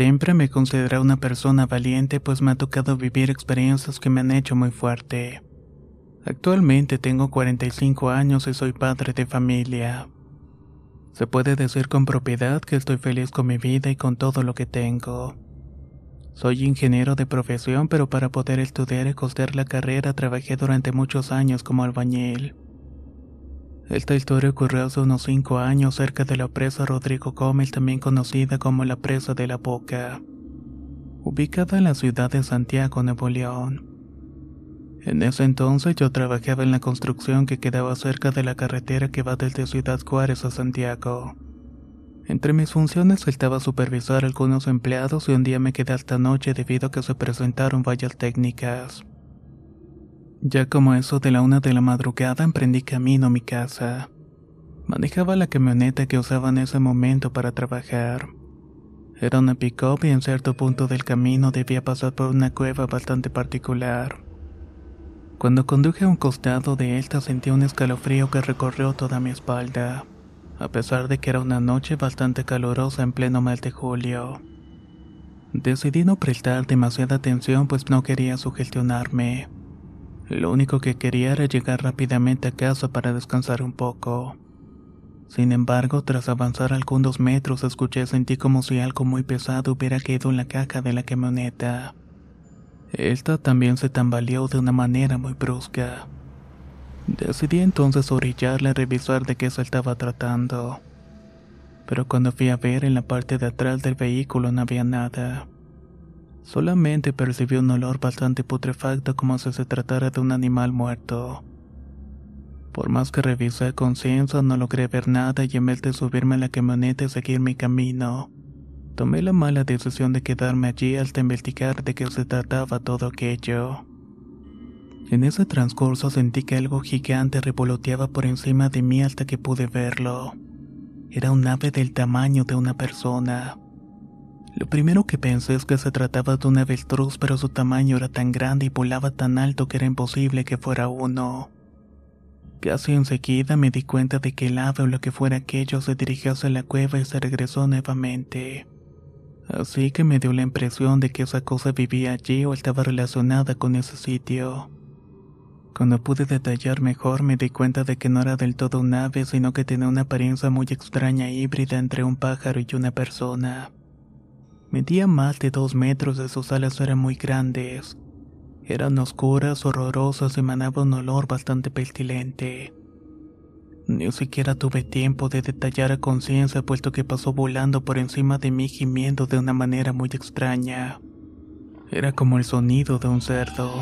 Siempre me considero una persona valiente pues me ha tocado vivir experiencias que me han hecho muy fuerte. Actualmente tengo 45 años y soy padre de familia. Se puede decir con propiedad que estoy feliz con mi vida y con todo lo que tengo. Soy ingeniero de profesión, pero para poder estudiar y costear la carrera trabajé durante muchos años como albañil. Esta historia ocurrió hace unos 5 años cerca de la presa Rodrigo Gómez, también conocida como la presa de la Boca, ubicada en la ciudad de Santiago, Nuevo León. En ese entonces yo trabajaba en la construcción que quedaba cerca de la carretera que va desde Ciudad Juárez a Santiago. Entre mis funciones estaba supervisar a algunos empleados y un día me quedé hasta noche debido a que se presentaron fallas técnicas. Ya como eso de la una de la madrugada emprendí camino a mi casa. Manejaba la camioneta que usaba en ese momento para trabajar. Era una pick-up y en cierto punto del camino debía pasar por una cueva bastante particular. Cuando conduje a un costado de esta sentí un escalofrío que recorrió toda mi espalda, a pesar de que era una noche bastante calurosa en pleno mes de julio. Decidí no prestar demasiada atención pues no quería sugestionarme. Lo único que quería era llegar rápidamente a casa para descansar un poco. Sin embargo, tras avanzar algunos metros, escuché sentí como si algo muy pesado hubiera caído en la caja de la camioneta. Esta también se tambaleó de una manera muy brusca. Decidí entonces orillarla y revisar de qué se estaba tratando. Pero cuando fui a ver en la parte de atrás del vehículo no había nada. Solamente percibí un olor bastante putrefacto como si se tratara de un animal muerto. Por más que revisé conciencia no logré ver nada y en vez de subirme a la camioneta y seguir mi camino, tomé la mala decisión de quedarme allí hasta investigar de qué se trataba todo aquello. En ese transcurso sentí que algo gigante revoloteaba por encima de mí hasta que pude verlo. Era un ave del tamaño de una persona. Lo primero que pensé es que se trataba de un avestruz, pero su tamaño era tan grande y volaba tan alto que era imposible que fuera uno. Casi enseguida me di cuenta de que el ave o lo que fuera aquello se dirigió hacia la cueva y se regresó nuevamente. Así que me dio la impresión de que esa cosa vivía allí o estaba relacionada con ese sitio. Cuando pude detallar mejor me di cuenta de que no era del todo un ave, sino que tenía una apariencia muy extraña híbrida entre un pájaro y una persona. Medía más de dos metros y sus alas eran muy grandes. Eran oscuras, horrorosas y emanaba un olor bastante pestilente. Ni siquiera tuve tiempo de detallar a conciencia puesto que pasó volando por encima de mí gimiendo de una manera muy extraña. Era como el sonido de un cerdo.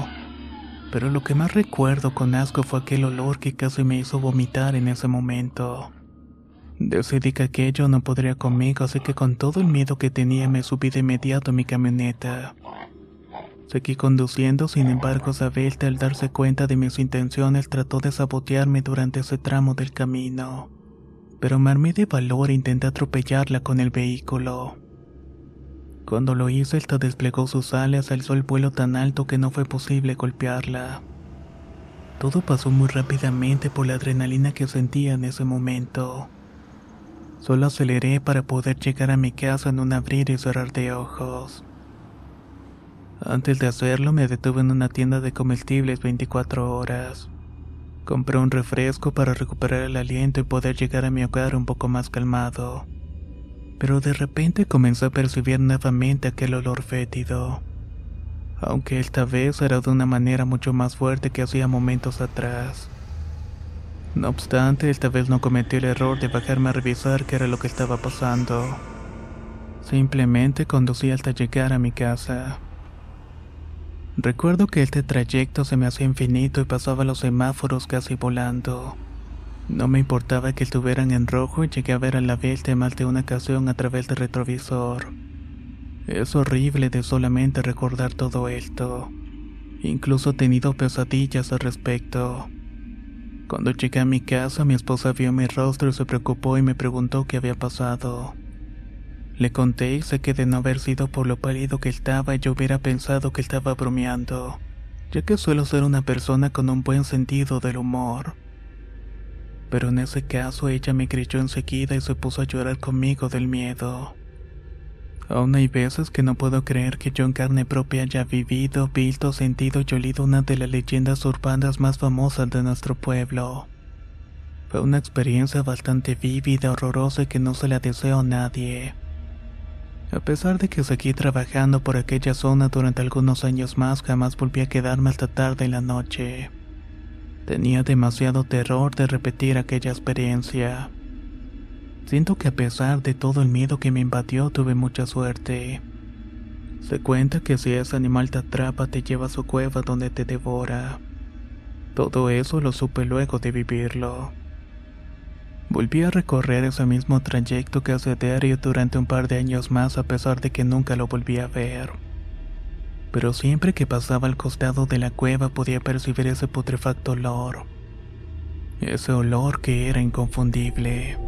Pero lo que más recuerdo con asco fue aquel olor que casi me hizo vomitar en ese momento. Decidí que aquello no podría conmigo, así que con todo el miedo que tenía me subí de inmediato a mi camioneta. Seguí conduciendo, sin embargo, Isabel, al darse cuenta de mis intenciones, trató de sabotearme durante ese tramo del camino. Pero me armé de valor e intenté atropellarla con el vehículo. Cuando lo hice, esta desplegó sus alas, alzó el vuelo tan alto que no fue posible golpearla. Todo pasó muy rápidamente por la adrenalina que sentía en ese momento. Solo aceleré para poder llegar a mi casa en un abrir y cerrar de ojos. Antes de hacerlo me detuve en una tienda de comestibles 24 horas. Compré un refresco para recuperar el aliento y poder llegar a mi hogar un poco más calmado. Pero de repente comencé a percibir nuevamente aquel olor fétido. aunque esta vez era de una manera mucho más fuerte que hacía momentos atrás. No obstante, esta vez no cometí el error de bajarme a revisar qué era lo que estaba pasando. Simplemente conducí hasta llegar a mi casa. Recuerdo que este trayecto se me hacía infinito y pasaba los semáforos casi volando. No me importaba que estuvieran en rojo y llegué a ver a la bestia más de una ocasión a través del retrovisor. Es horrible de solamente recordar todo esto. Incluso he tenido pesadillas al respecto. Cuando llegué a mi casa, mi esposa vio mi rostro y se preocupó y me preguntó qué había pasado. Le conté y sé que de no haber sido por lo pálido que estaba, yo hubiera pensado que estaba bromeando, ya que suelo ser una persona con un buen sentido del humor. Pero en ese caso ella me creyó enseguida y se puso a llorar conmigo del miedo. Aún hay veces que no puedo creer que yo en carne propia haya vivido, visto, sentido y olido una de las leyendas urbanas más famosas de nuestro pueblo. Fue una experiencia bastante vívida, horrorosa que no se la deseo a nadie. A pesar de que seguí trabajando por aquella zona durante algunos años más, jamás volví a quedarme hasta tarde en la noche. Tenía demasiado terror de repetir aquella experiencia. Siento que a pesar de todo el miedo que me invadió, tuve mucha suerte. Se cuenta que si ese animal te atrapa, te lleva a su cueva donde te devora. Todo eso lo supe luego de vivirlo. Volví a recorrer ese mismo trayecto que hace diario durante un par de años más a pesar de que nunca lo volví a ver. Pero siempre que pasaba al costado de la cueva podía percibir ese putrefacto olor. Ese olor que era inconfundible.